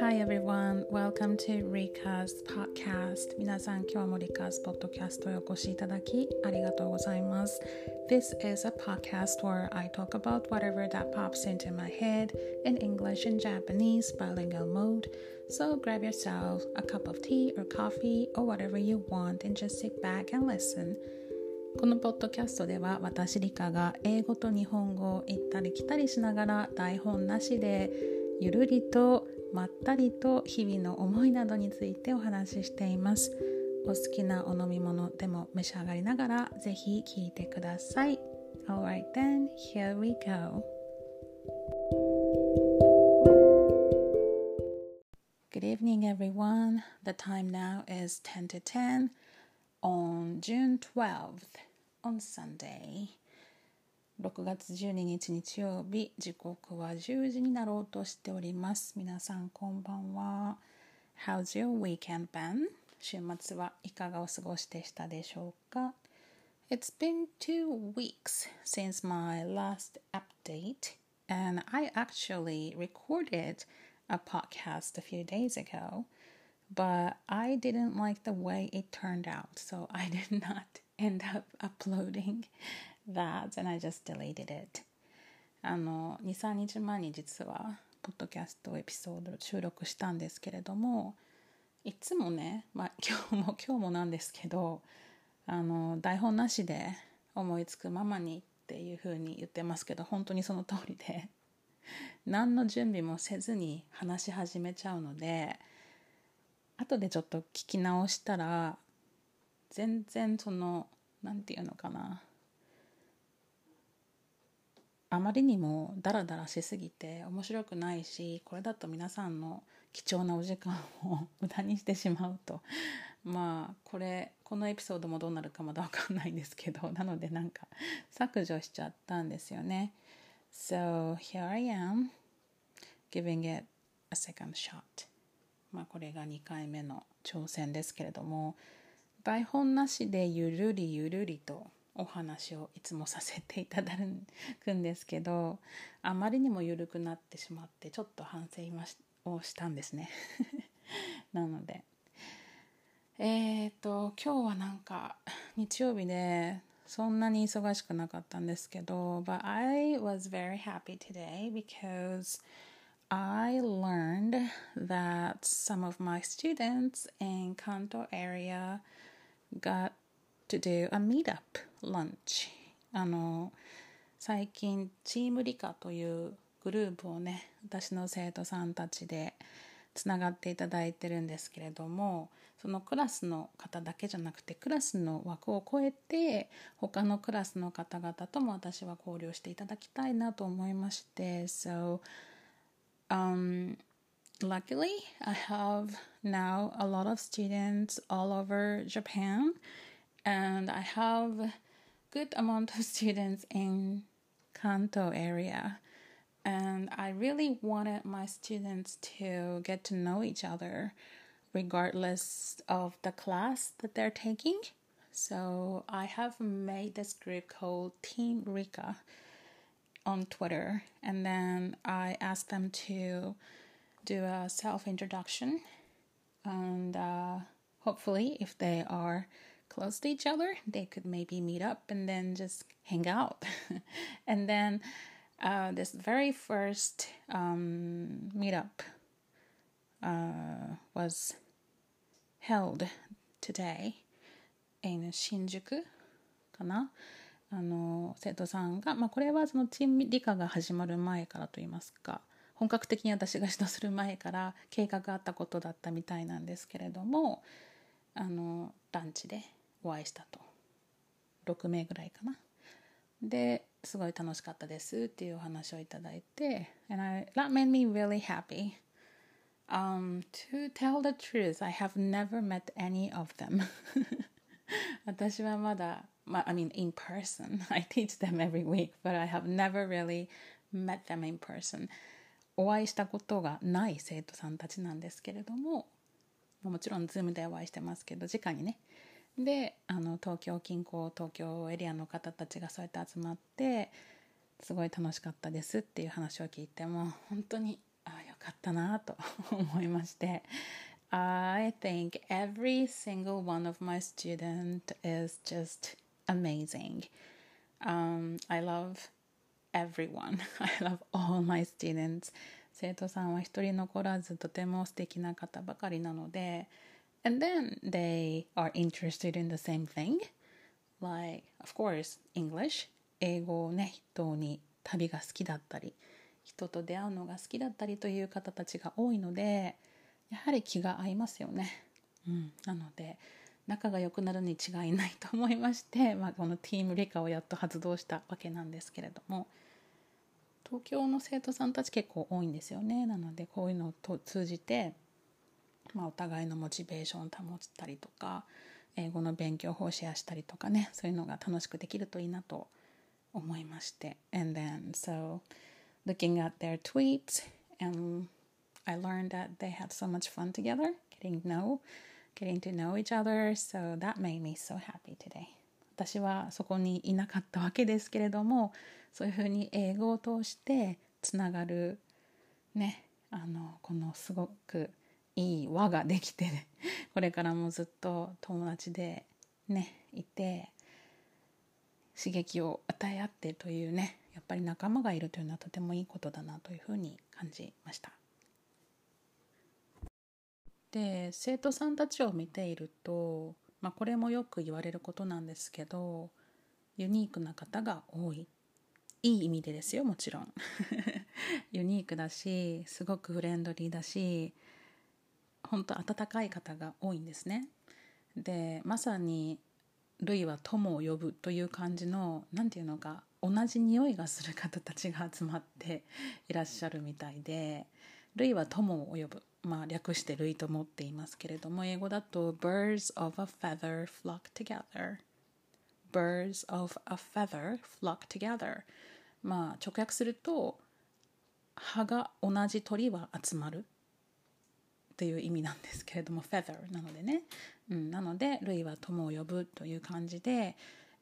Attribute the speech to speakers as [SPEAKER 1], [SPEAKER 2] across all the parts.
[SPEAKER 1] Hi everyone, welcome to Rika's podcast 皆さん今日も Rika's podcast へお越しいただきありがとうございます This is a podcast where I talk about whatever that pops into my head in English and Japanese bilingual mode So grab yourself a cup of tea or coffee or whatever you want and just sit back and listen このポッドキャストでは私リカが英語と日本語を行ったり来たりしながら台本なしでゆるりと まったりと日々の思いなどについてお話ししていますお好きなお飲み物でも召し上がりながらぜひ聞いてください Alright then, here we go Good evening everyone. The time now is 10 to 10 on June 12th on Sunday 6月12日日曜日時刻は10時になろうとしております皆さんこんばんは How's your weekend been? 週末はいかがお過ごしでしたでしょうか It's been two weeks since my last update and I actually recorded a podcast a few days ago but I didn't like the way it turned out, so I did not end up uploading that and I just deleted it. あの、2、3日前に実は、ポッドキャストエピソード収録したんですけれども、いつもね、まあ 今日も今日もなんですけど、あの、台本なしで思いつくままにっていうふうに言ってますけど、本当にその通りで、何の準備もせずに話し始めちゃうので、後でちょっと聞き直したら全然その何て言うのかなあまりにもダラダラしすぎて面白くないしこれだと皆さんの貴重なお時間を 無駄にしてしまうと。まあこれこのエピソードもどうなるかまだ分かんないんですけど なのでなんか削除しちゃったんですよね。So here I am giving it a second shot. まあ、これが2回目の挑戦ですけれども台本なしでゆるりゆるりとお話をいつもさせていただくんですけどあまりにも緩くなってしまってちょっと反省をしたんですねなのでえっ、と今日はなんか日曜日でそんなに忙しくなかったんですけど But I was very happy today because I learned that some of my students in Kanto area got to do a meetup lunch あの最近チーム理科というグループをね私の生徒さんたちでつながっていただいてるんですけれどもそのクラスの方だけじゃなくてクラスの枠を超えて他のクラスの方々とも私は交流していただきたいなと思いまして So um, luckily, I have now a lot of students all over Japan, and I have good amount of students in Kanto area. And I really wanted my students to get to know each other regardless of the class that they're taking. So I have made this group called Team Rika on Twitter, and then I asked them to do a self introduction, and uh, hopefully, if they are close to each other, they could maybe meet up and then just hang out. and then uh, this very first um, meetup uh, was held today in Shinjuku, かなあの生徒さんが、まあ、これはそのチーム理科が始まる前からといいますか本格的に私が指導する前から計画があったことだったみたいなんですけれどもあのランチでお会いしたと6名ぐらいかなですごい楽しかったですっていうお話をいただいて and I, that made me really happy um, to tell the truth I have never met any of them 私はまだまあ I mean, in person. I teach them every week, but I have never really met them in person. お会いしたことがない生徒さんたちなんですけれども、もちろん Zoom でお会いしてますけど、直にね。で、あの東京近郊、東京エリアの方たちがそうやって集まって、すごい楽しかったですっていう話を聞いても、本当に、ああ、よかったなと 思いまして I think every single one of my student is just amazing. Um, I love everyone. I love all my students. 生徒さんは一人残らずとても素敵な方ばかりなので and then they are interested in the same thing. Like of course English 英語をね筆頭に旅が好きだったり人と出会うのが好きだったりという方たちが多いのでやはり気が合いますよね。うん、なので仲が良くなるに違いないと思いまして、まあ、このティーム理科をやっと発動したわけなんですけれども。東京の生徒さんたち結構多いんですよね。なのでこういうのを通じて、まあ、お互いのモチベーションを保ったりとか英語の勉強法をシェアしたりとかねそういうのが楽しくできるといいなと思いまして and then so looking at their tweets and I learned that they had so much fun together, getting to know, getting to know each other. So that made me so happy today. 私はそこにいなかったわけですけれども、そういうふうに英語を通してつながるね、あのこのすごくいい輪ができて、これからもずっと友達でねいて刺激を与え合ってというねやっぱり仲間がいるというのはとてもいいことだなというふうに感じました。で生徒さんたちを見ていると、まあ、これもよく言われることなんですけどユニークな方が多いいい意味でですよもちろん ユニークだしすごくフレンドリーだし本当温かい方が多いんですね。でまさに「ルイは友を呼ぶ」という感じの何て言うのか同じ匂いがする方たちが集まって いらっしゃるみたいで「ルイは友を呼ぶ」まあ、略して類と思っていますけれども英語だと birds of a feather flock together. birds of a feather flock together. まあ直訳すると葉が同じ鳥は集まる。という意味なんですけれども feather なのでね、うん、なので類は友を呼ぶという感じで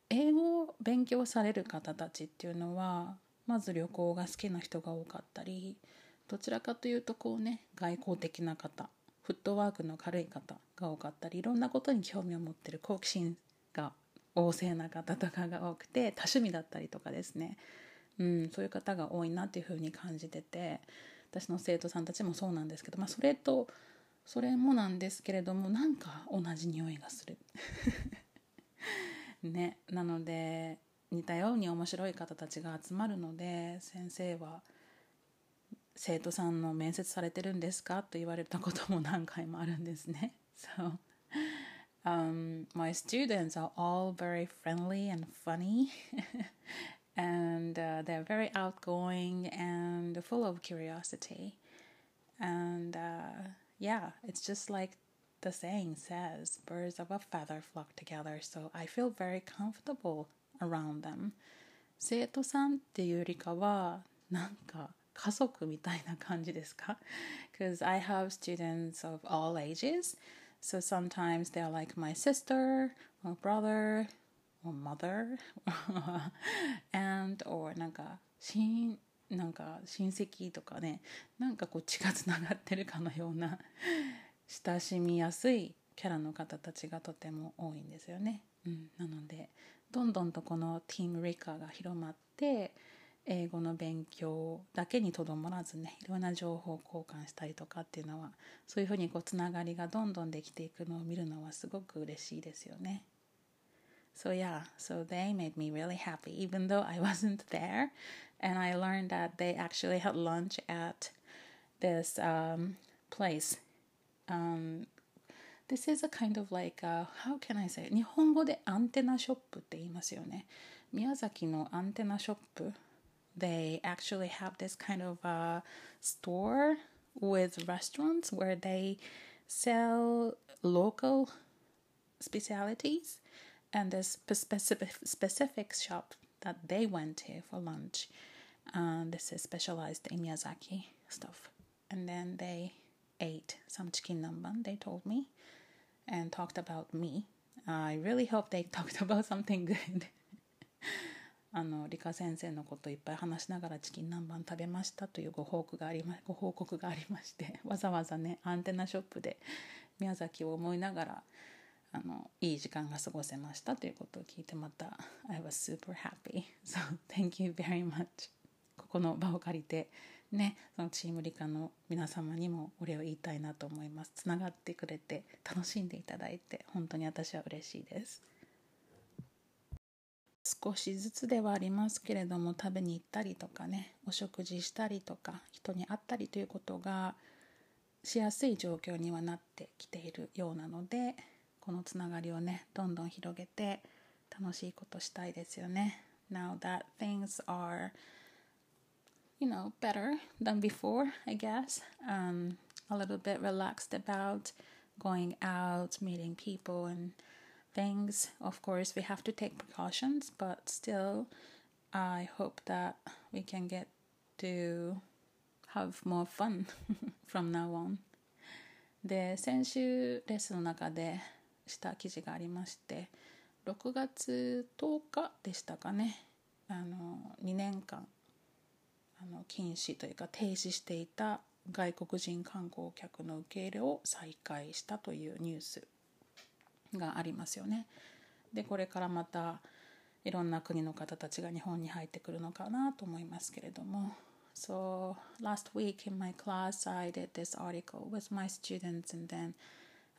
[SPEAKER 1] 英語を勉強される方たちっていうのはまず旅行が好きな人が多かったりどちらかというとこうね外交的な方フットワークの軽い方が多かったりいろんなことに興味を持ってる好奇心が旺盛な方とかが多くて多趣味だったりとかですね、うん、そういう方が多いなっていうふうに感じてて。私の生徒さんたちもそうなんですけど、まあ、それとそれもなんですけれどもなんか同じ匂いがする。ね、なので似たように面白い方たちが集まるので先生は生徒さんの面接されてるんですかと言われたことも何回もあるんですね。So, um, my students are all very friendly and funny. and uh, they're very outgoing and full of curiosity. And uh, yeah, it's just like the saying says birds of a feather flock together. So I feel very comfortable around them. 生徒さんっていうよりかはなんか家族みたいな感じですか Because I have students of all ages. So sometimes they're like my sister, or brother, or mother, and or なんか親なんか親戚とかねなんかこう血がつながってるかのような親しみやすいキャラの方たちがとても多いんですよね。うん、なのでどんどんとこのティームリカが広まって英語の勉強だけにとどまらずねいろんな情報交換したりとかっていうのはそういうふうにこうつながりがどんどんできていくのを見るのはすごく嬉しいですよね。So yeah, so they made me really happy even though I wasn't there. And I learned that they actually had lunch at this um, place. Um, this is a kind of like, a, how can I say? 日本語でアンテナショップって言いますよね。宮崎のアンテナショップ they actually have this kind of uh, store with restaurants where they sell local specialities and this specific specific shop that they went to for lunch and this is specialized in Miyazaki stuff and then they ate some chicken namban they told me and talked about me I really hope they talked about something good あの理科先生のこといっぱい話しながらチキン南蛮食べましたというご報告がありまご報告がありましてわざわざねアンテナショップで宮崎を思いながらあのいい時間が過ごせましたということを聞いてまた I was super happy. So thank you very much. ここの場を借りてねそのチーム理科の皆様にもお礼を言いたいなと思います。つながってくれて楽しんでいただいて本当に私は嬉しいです。少しずつではありますけれども食べに行ったりとかねお食事したりとか人に会ったりということがしやすい状況にはなってきているようなのでこのつながりをねどんどん広げて楽しいことしたいですよね Now that things are you know better than before I guess um, a little bit relaxed about going out meeting people and things. Of course, we have to take precautions, but still, I hope that we can get to have more fun from now on. で、先週レッスンの中でした記事がありまして、6月10日でしたかね、あの2年間あの禁止というか停止していた外国人観光客の受け入れを再開したというニュースがありますよね。でこれからまたいろんな国の方たちが日本に入ってくるのかなと思いますけれども。So last week in my class I did this article with my students and then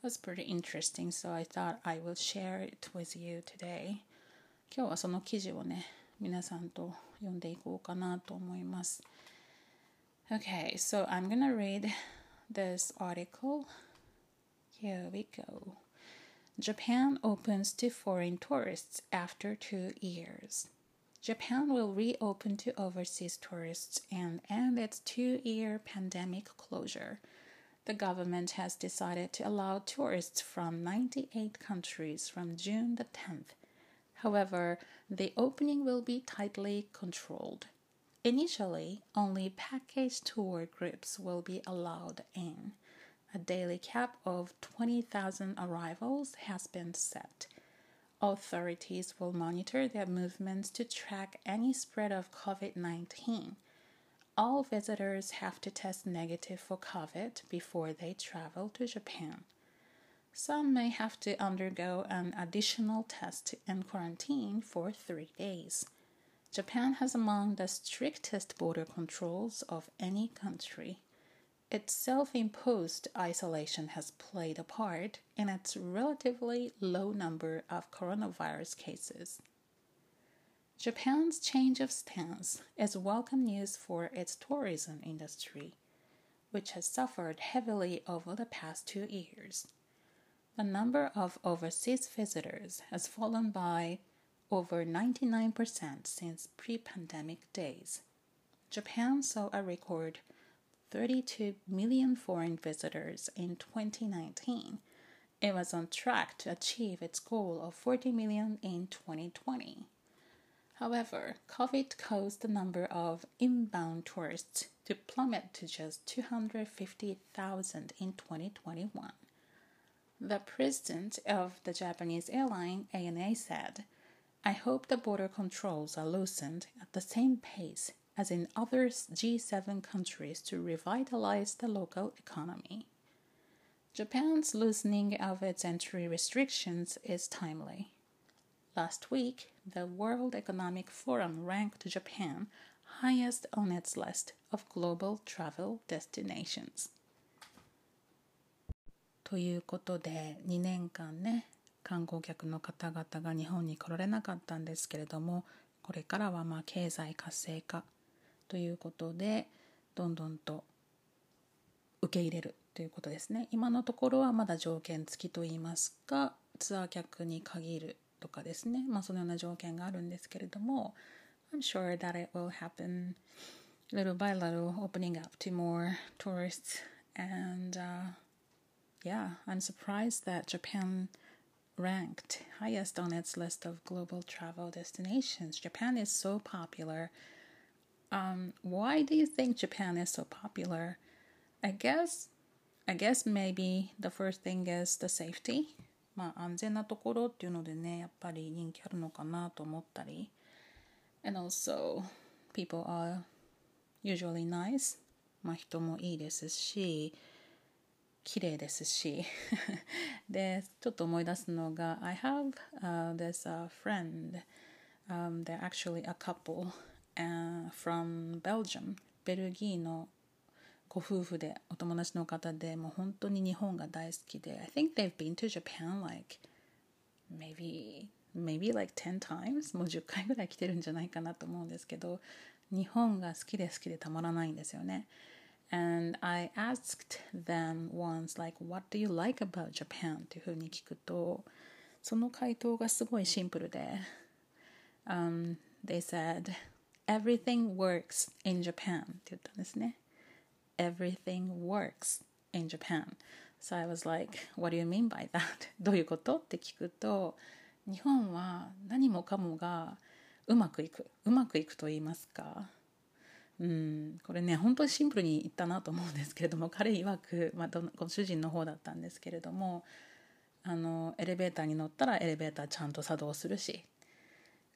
[SPEAKER 1] was pretty interesting so I thought I will share it with you today. 今日はその記事をね皆さんと読んでいこうかなと思います。Okay, so I'm gonna read this article. Here we go. Japan opens to foreign tourists after two years. Japan will reopen to overseas tourists and end its two year pandemic closure. The government has decided to allow tourists from 98 countries from June the 10th. However, the opening will be tightly controlled. Initially, only package tour groups will be allowed in a daily cap of 20,000 arrivals has been set. Authorities will monitor their movements to track any spread of COVID 19. All visitors have to test negative for COVID before they travel to Japan. Some may have to undergo an additional test and quarantine for three days. Japan has among the strictest border controls of any country. Its self imposed isolation has played a part in its relatively low number of coronavirus cases. Japan's change of stance is welcome news for its tourism industry, which has suffered heavily over the past two years. The number of overseas visitors has fallen by over 99% since pre pandemic days. Japan saw a record 32 million foreign visitors in 2019. It was on track to achieve its goal of 40 million in 2020. However, COVID caused the number of inbound tourists to plummet to just 250,000 in 2021. The president of the Japanese airline ANA said, I hope the border controls are loosened at the same pace as in other G7 countries, to revitalize the local economy. Japan's loosening of its entry restrictions is timely. Last week, the World Economic Forum ranked Japan highest on its list of global travel destinations. ということで2年間ね観光客の方々が日本に来られなかったんですけれどもこれからはまあ経済活性化ということでどんどんと受け入れるということですね今のところはまだ条件付きといいますかツアー客に限るとかですねまあそのような条件があるんですけれども I'm sure that it will happen little by little opening up to more tourists and uh, yeah I'm surprised that Japan ranked highest on its list of global travel destinations Japan is so popular Um, why do you think Japan is so popular? I guess, I guess maybe the first thing is the safety. まあ安全なところっていうのでね、やっぱり人気あるのかなと思ったり。And also, people are usually nice. まあ人もいいですし、綺麗ですし。で、ちょっと思い出すのが、I have、uh, this、uh, friend、um, they're actually a couple、uh, from Belgium ベルギーのご夫婦でお友達の方でもう本当に日本が大好きで I think they've been to Japan like maybe maybe like 10 times もう10回ぐらい来てるんじゃないかなと思うんですけど日本が好きで好きでたまらないんですよね And I asked them once like what do you like about Japan っていうふうに聞くとその回答がすごいシンプルで、um, They said everything works in Japan って言ったんですね Everything works in Japan. So I was like what do you mean by that? どういうこと?って聞くと日本は何もかもがうまくいく。うまくいくと言いますか。うん。これね本当にシンプルに言ったなと思うんですけれども彼曰く、まあ、ご主人の方だったんですけれどもあのエレベーターに乗ったらエレベーターちゃんと作動するし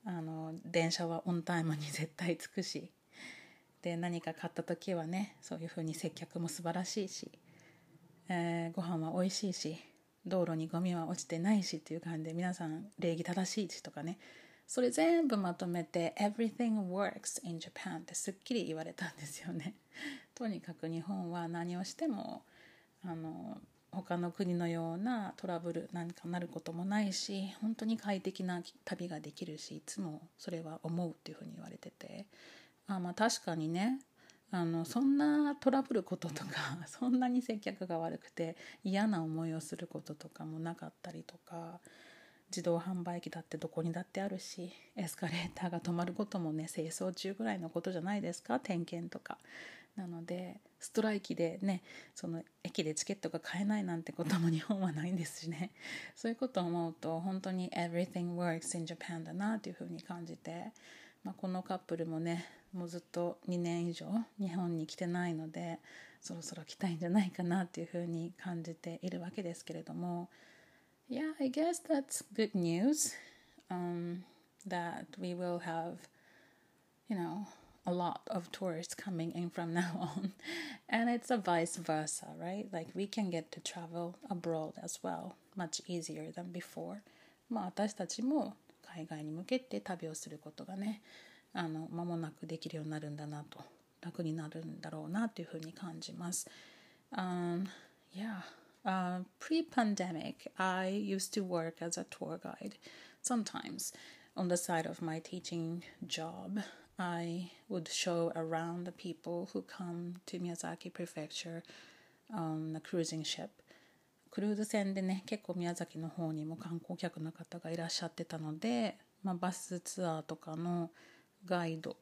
[SPEAKER 1] あの電車はオンタイムに絶対着くしで何か買った時はねそういうふうに接客も素晴らしいし、えー、ご飯は美味しいし道路にゴミは落ちてないしっていう感じで皆さん礼儀正しいしとかねそれ全部まとめて Everything works in Japan ってすっきり言われたんですよね。とにかく日本は何をしてもあの他の国のようなトラブルなんかなることもないし本当に快適な旅ができるしいつもそれは思うっていうふうに言われてて。あまあ確かにね。あのそんなトラブルこととか そんなに接客が悪くて嫌な思いをすることとかもなかったりとか自動販売機だってどこにだってあるしエスカレーターが止まることもね清掃中ぐらいのことじゃないですか点検とか。なのでストライキでねその駅でチケットが買えないなんてことも日本はないんですしね。そういうことを思うと本当に everything works in Japan だなというふうに感じて、まあ、このカップルもねもうずっと2年以上日本に来てないのでそろそろ来たいんじゃないかなっていうふうに感じているわけですけれども Yeah, I guess that's good news um, that we will have, you know, a lot of tourists coming in from now on. And it's a vice versa, right? Like we can get to travel abroad as well, much easier than before. まあ私たちも海外に向けて旅をすることがね、あの間もなくできるようになるんだなと楽になるんだろうなというふうに感じます。Um, yeah, uh, pre-pandemic, I used to work as a tour guide. Sometimes, on the side of my teaching job, I would show around the people who come to Miyazaki Prefecture on a cruising ship. クルーズ船でね結構宮崎の方にも観光客の方がいらっしゃってたので、まあ、バスツアーとかのガイド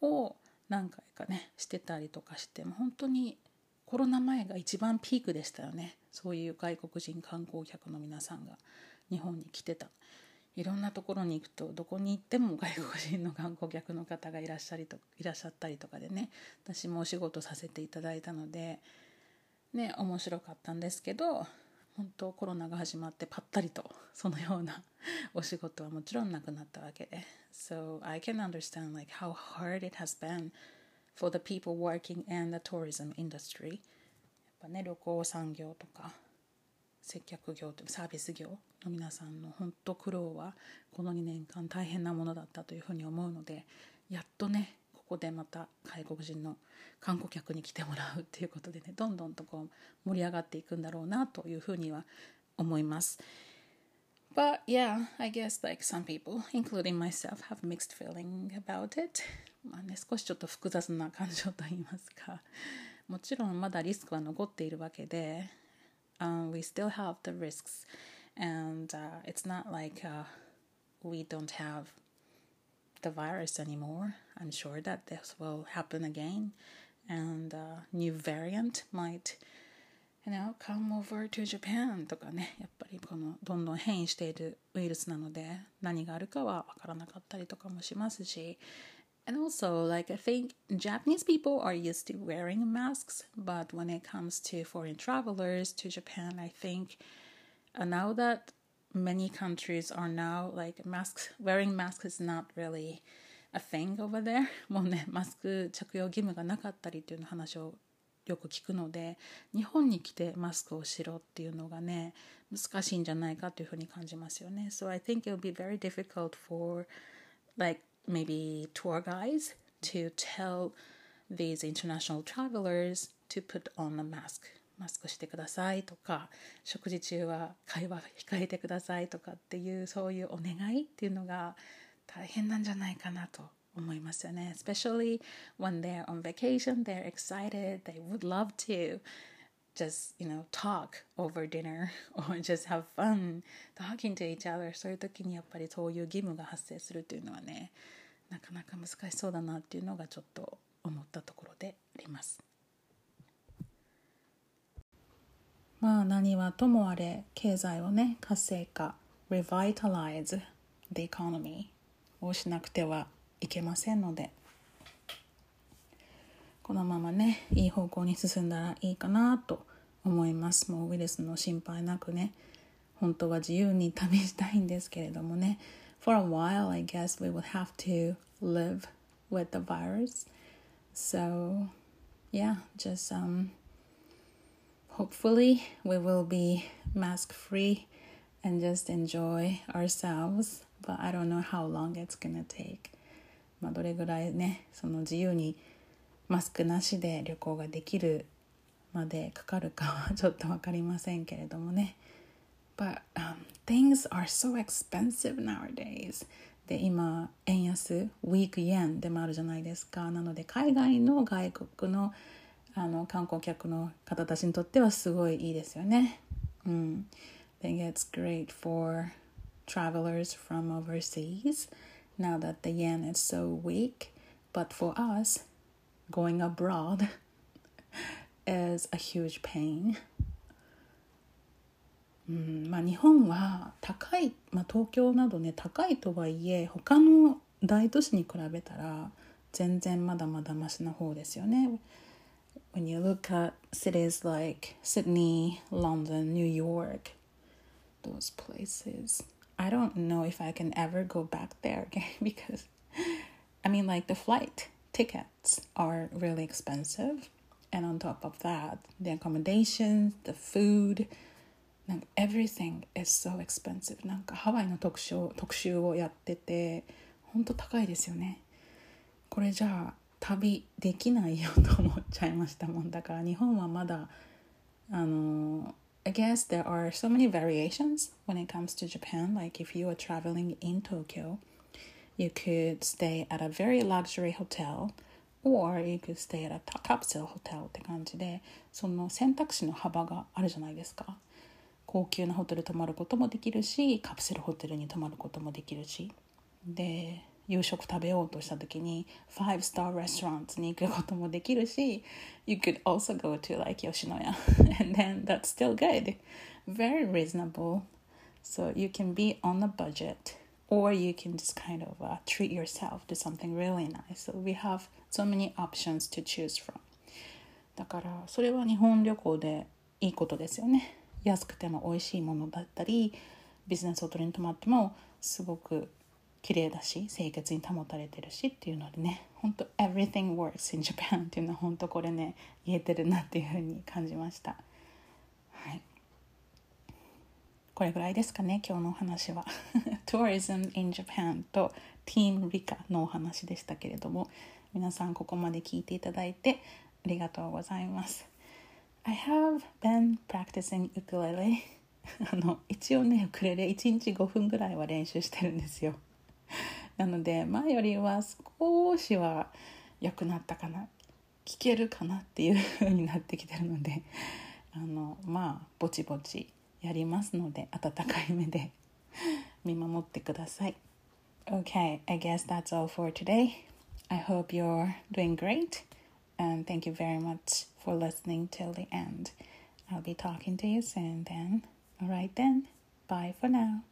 [SPEAKER 1] を何回かねしてたりとかしても本当にコロナ前が一番ピークでしたよね。そういう外国人観光客の皆さんが日本に来てた。いろんなところに行くとどこに行っても外国人の観光客の方がいらっしゃりといらっしゃったりとかでね私もお仕事させていただいたのでね面白かったんですけど本当コロナが始まってぱったりとそのようなお仕事はもちろんなくなったわけで。So I can understand like how hard it has been for the people working in the tourism industry. やっぱね旅行産業とか接客業とサービス業の皆さんの本当苦労はこの2年間大変なものだったというふうに思うのでやっとねここでまた外国人の観光客に来てもらうっていうことでねどんどんとこう盛り上がっていくんだろうなというふうには思います。But yeah, I guess like some people, including myself, have mixed feeling about it. まあね、少しちょっと複雑な感情と言いますか。もちろんまだリスクは残っているわけで、um, we still have the risks. And、uh, it's not like、uh, we don't have the virus anymore. I'm sure that this will happen again. And a new variant might you know, come over to Japan とかね、やっぱりこのどんどん変異しているウイルスなので何があるかはわからなかったりとかもしますし、And also, like, I think Japanese people are used to wearing masks, but when it comes to foreign travelers to Japan, I think uh, now that many countries are now like masks, wearing masks is not really a thing over there もうねマスク着用義務がなかったりっていうの話をよく聞くので日本に来てマスクをしろっていうのがね難しいんじゃないかというふうに感じますよね。So I think it will be very difficult for like maybe tour guides to tell these international travelers to put on a mask マスクしてくださいとか食事中は会話控えてくださいとかっていうそういうお願いっていうのが大変なんじゃないかなと思いますよね。Especially when they're on vacation, they're excited, they would love to just, you know, talk over dinner or just have fun talking to each other. そういう時にやっぱりそういう義務が発生するっていうのはね、なかなか難しそうだなっていうのがちょっと思ったところであります。まあ何はともあれ経済をね活性化 revitalize the economy をしなくてはいけませんのでこのままねいい方向に進んだらいいかなと思います。もうウイルスの心配なくね本当は自由に旅したいんですけれどもね。For a while I guess we would have to live with the virus. So yeah just um hopefully we will be mask free and just enjoy ourselves but I don't know how long it's gonna take まあどれぐらいねその自由にマスクなしで旅行ができるまでかかるかはちょっと分かりませんけれどもね But、um, things are so expensive nowadays で今円安ウィークイエンでもあるじゃないですかなので海外の外国の あの観光客の方たちにとってはすごいいいですよね。うん。I think it's great for travelers from overseas now that the yen is so weak. But for us, going abroad is a huge pain. うんまあ、日本は高い、まあ、東京などね高いとはいえ他の大都市に比べたら全然まだまだマシな方ですよね。When you look at cities like Sydney, London, New York, those places I don't know if I can ever go back there again because I mean, like the flight tickets are really expensive. And on top of that, the accommodation, the food, like everything is so expensive. なんかハワイの特集特集をやってて、ほんと高いですよね。これじゃあ 旅できないよと思っちゃいましたもんだから日本はまだあの I guess there are so many variations when it comes to Japan. Like if you are traveling in Tokyo, you could stay at a very luxury hotel or you could stay at a capsule hotel って感じでその選択肢の幅があるじゃないですか高級なホテル泊まることもできるしカプセルホテルに泊まることもできるしで夕食食べようとした時に5 star restaurants に行くこともできるし you could also go to like Yoshinoya and then that's still good very reasonable so you can be on a budget or you can just kind of uh, treat yourself to something really nice so we have so many options to choose from だからそれは日本旅行でいいことですよね安くても美味しいものだったりビジネスホテルに泊まってもすごく綺麗だし清潔に保たれてるしっていうのでね本当 everything works in Japan っていうのは本当これね言えてるなっていうふうに感じました。はい。これぐらいですかね今日のお話は。Tourism in Japan と Team Rika のお話でしたけれども皆さんここまで聞いていただいてありがとうございます。I have been practicing ukulele あの一応ねウクレレ1日5分ぐらいは練習してるんですよ。なので前よりは少しは良くなったかな聞けるかなっていう風になってきてるのであのまあぼちぼちやりますので温かい目で見守ってください Okay, I guess that's all for today. I hope you're doing great and thank you very much for listening till the end. I'll be talking to you soon then. Alright then, bye for now.